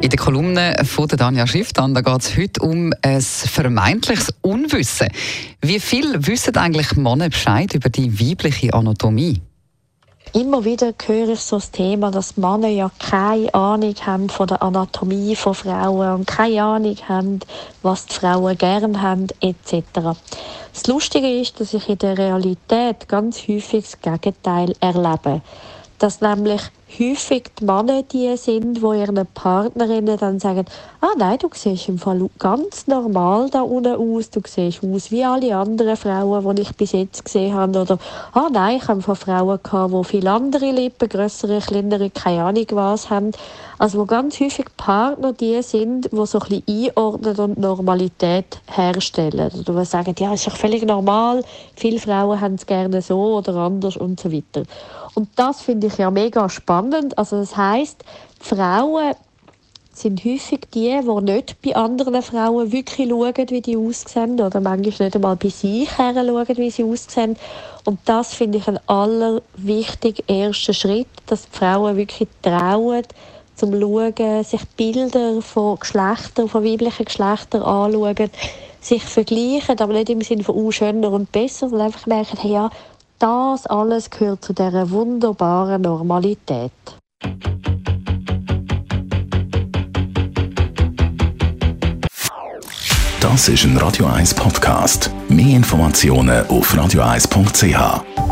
In der Kolumne von der Danja Schifftan da geht es heute um ein vermeintliches Unwissen. Wie viel wissen eigentlich Männer Bescheid über die weibliche Anatomie? Immer wieder höre ich so das Thema, dass Männer ja keine Ahnung haben von der Anatomie von Frauen und keine Ahnung haben, was die Frauen gern haben, etc. Das Lustige ist, dass ich in der Realität ganz häufig das Gegenteil erlebe. Dass nämlich häufig die Männer die sind, die ihren Partnerinnen dann sagen, ah nein, du siehst im Fall ganz normal da unten aus, du siehst aus wie alle anderen Frauen, die ich bis jetzt gesehen habe, oder ah nein, ich habe von Frauen gehabt, die viele andere Lippen, größere, kleinere, keine Ahnung was haben. Also wo ganz häufig Partner die sind, die so ein bisschen einordnen und Normalität herstellen. Oder die sagen, ja, ist doch völlig normal, viele Frauen haben es gerne so oder anders und so weiter. Und das finde ich ja mega spannend. Also das heißt, Frauen sind häufig die, die nicht bei anderen Frauen wirklich schauen, wie die aussehen oder manchmal nicht einmal bei sich her schauen, wie sie aussehen. Und das finde ich einen allerwichtigen ersten Schritt, dass die Frauen wirklich trauen, zum Schauen, sich Bilder von Geschlechtern, von weiblichen Geschlechtern anschauen, sich vergleichen, aber nicht im Sinne von oh, schöner und besser, sondern einfach merken, hey, ja, das alles gehört zu dieser wunderbaren Normalität. Das ist ein Radio 1 Podcast. Mehr Informationen auf radio1.ch.